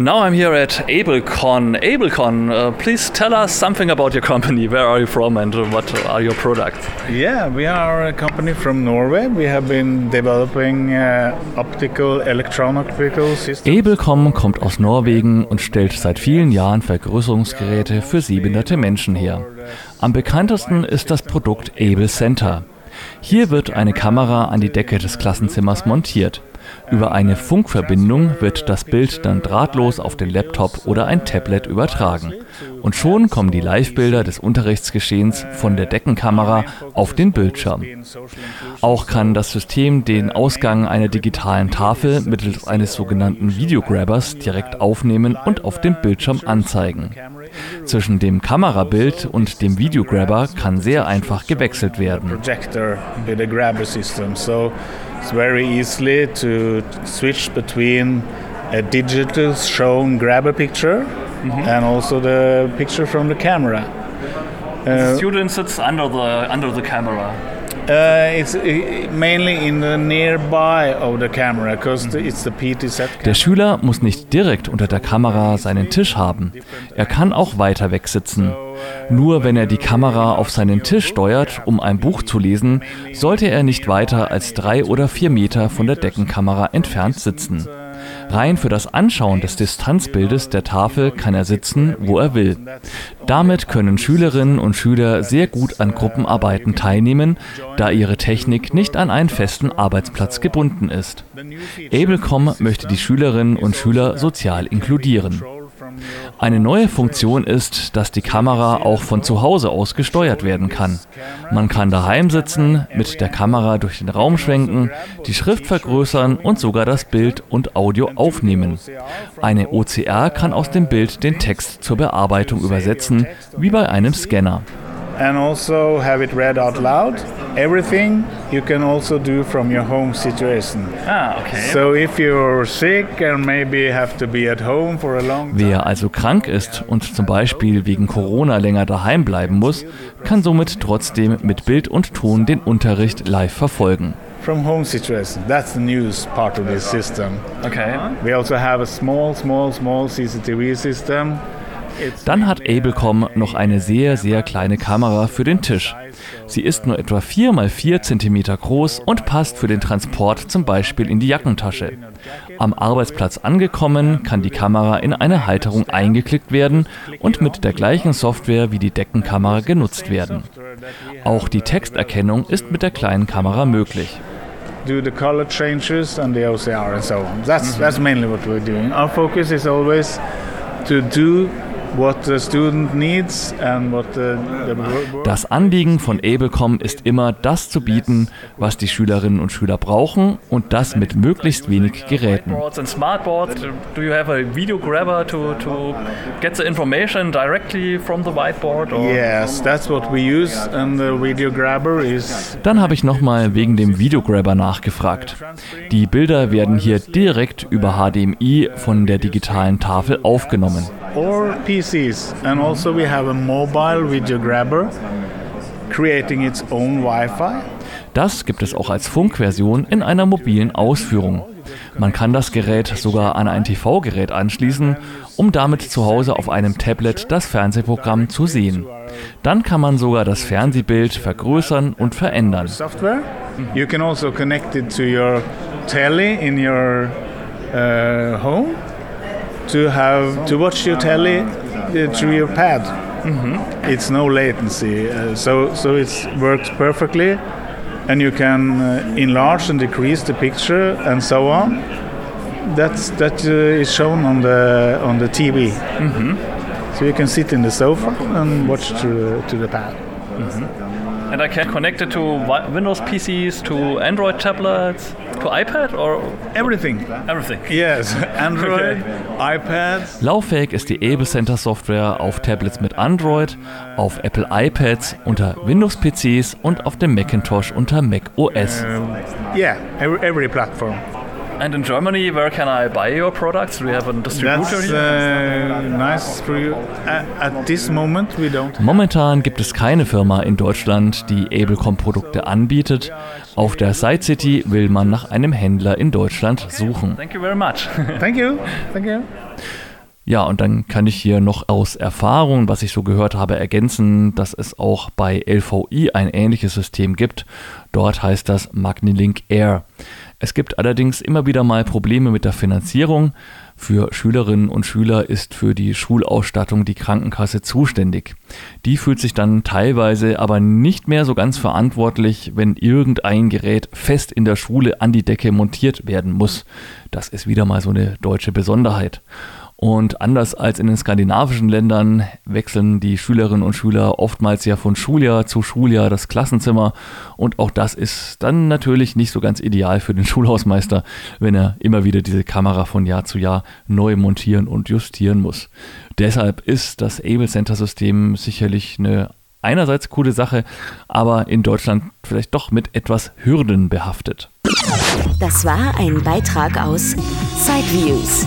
Now I'm here at AbleCon. AbleCon, uh, please tell us something about your company. Where are you from and what are your products? Yeah, we are a company from Norway. We have been developing uh, optical, electron-optical systems. AbleCom kommt aus Norwegen und stellt seit vielen Jahren Vergrößerungsgeräte für sehbehinderte Menschen her. Am bekanntesten ist das Produkt Able Center. Hier wird eine Kamera an die Decke des Klassenzimmers montiert. Über eine Funkverbindung wird das Bild dann drahtlos auf den Laptop oder ein Tablet übertragen. Und schon kommen die Live-Bilder des Unterrichtsgeschehens von der Deckenkamera auf den Bildschirm. Auch kann das System den Ausgang einer digitalen Tafel mittels eines sogenannten Videograbbers direkt aufnehmen und auf dem Bildschirm anzeigen. Zwischen dem Kamerabild und dem Videograbber kann sehr einfach gewechselt werden. It's very easily to switch between a digital shown grabber picture mm -hmm. and also the picture from the camera. Uh, the student sits under the under the camera. Uh, uh, Der Schüler muss nicht direkt unter der Kamera seinen Tisch haben. Er kann auch weiter weg sitzen. Nur wenn er die Kamera auf seinen Tisch steuert, um ein Buch zu lesen, sollte er nicht weiter als drei oder vier Meter von der Deckenkamera entfernt sitzen. Rein für das Anschauen des Distanzbildes der Tafel kann er sitzen, wo er will. Damit können Schülerinnen und Schüler sehr gut an Gruppenarbeiten teilnehmen, da ihre Technik nicht an einen festen Arbeitsplatz gebunden ist. Ablecom möchte die Schülerinnen und Schüler sozial inkludieren. Eine neue Funktion ist, dass die Kamera auch von zu Hause aus gesteuert werden kann. Man kann daheim sitzen, mit der Kamera durch den Raum schwenken, die Schrift vergrößern und sogar das Bild und Audio aufnehmen. Eine OCR kann aus dem Bild den Text zur Bearbeitung übersetzen, wie bei einem Scanner. and also have it read out loud. Everything you can also do from your home situation. Ah, okay. So if you're sick and maybe have to be at home for a long time. Wer also krank ist und zum Beispiel wegen Corona länger daheim bleiben muss, kann somit trotzdem mit Bild und Ton den Unterricht live verfolgen. From home situation. That's the news part of this system. Okay. We also have a small, small, small CCTV system. Dann hat Ablecom noch eine sehr, sehr kleine Kamera für den Tisch. Sie ist nur etwa 4 x 4 cm groß und passt für den Transport zum Beispiel in die Jackentasche. Am Arbeitsplatz angekommen, kann die Kamera in eine Halterung eingeklickt werden und mit der gleichen Software wie die Deckenkamera genutzt werden. Auch die Texterkennung ist mit der kleinen Kamera möglich. Do the color changes and the OCR and so on. That's, that's mainly what we're doing. Our focus is always to do das Anliegen von Ablecom ist immer, das zu bieten, was die Schülerinnen und Schüler brauchen und das mit möglichst wenig Geräten. Smartboards, do you have a video grabber to, to get the information directly from the whiteboard? Or? Yes, that's what we use and the video grabber is Dann habe ich nochmal wegen dem Videograbber nachgefragt. Die Bilder werden hier direkt über HDMI von der digitalen Tafel aufgenommen. Or PCs. And also we have a mobile video grabber creating its own Wi-Fi. Das gibt es auch als Funkversion in einer mobilen Ausführung. Man kann das Gerät sogar an ein TV-Gerät anschließen, um damit zu Hause auf einem Tablet das Fernsehprogramm zu sehen. Dann kann man sogar das Fernsehbild vergrößern und verändern. You can also connect it to your telly in your uh, home to have to watch your telly uh, through your pad. Mm-hmm. It's no latency, uh, so so it works perfectly, and you can uh, enlarge and decrease the picture and so on. That's that uh, is shown on the on the TV. Mm-hmm. So you can sit in the sofa and watch to to the pad. Mm-hmm. And I can connect it to Windows PCs, to Android tablets, to iPad or everything. Everything. Yes, Android, okay. iPads. Lauffähig ist die Able Center Software auf Tablets mit Android, auf Apple iPads, unter Windows PCs und auf dem Macintosh unter Mac OS. Um, yeah, every, every platform. And in Germany, where can I buy your products? Do you have a distributor That's here? uh, nice for you. At, at this moment, we don't. Momentan gibt es keine Firma in Deutschland, die Ablecom-Produkte anbietet. Auf der Side City will man nach einem Händler in Deutschland suchen. Thank you very much. Thank you. Thank you. Ja, und dann kann ich hier noch aus Erfahrung, was ich so gehört habe, ergänzen, dass es auch bei LVI ein ähnliches System gibt. Dort heißt das Magnilink Air. Es gibt allerdings immer wieder mal Probleme mit der Finanzierung. Für Schülerinnen und Schüler ist für die Schulausstattung die Krankenkasse zuständig. Die fühlt sich dann teilweise aber nicht mehr so ganz verantwortlich, wenn irgendein Gerät fest in der Schule an die Decke montiert werden muss. Das ist wieder mal so eine deutsche Besonderheit. Und anders als in den skandinavischen Ländern wechseln die Schülerinnen und Schüler oftmals ja von Schuljahr zu Schuljahr das Klassenzimmer. Und auch das ist dann natürlich nicht so ganz ideal für den Schulhausmeister, wenn er immer wieder diese Kamera von Jahr zu Jahr neu montieren und justieren muss. Deshalb ist das Able Center System sicherlich eine einerseits coole Sache, aber in Deutschland vielleicht doch mit etwas Hürden behaftet. Das war ein Beitrag aus Sideviews,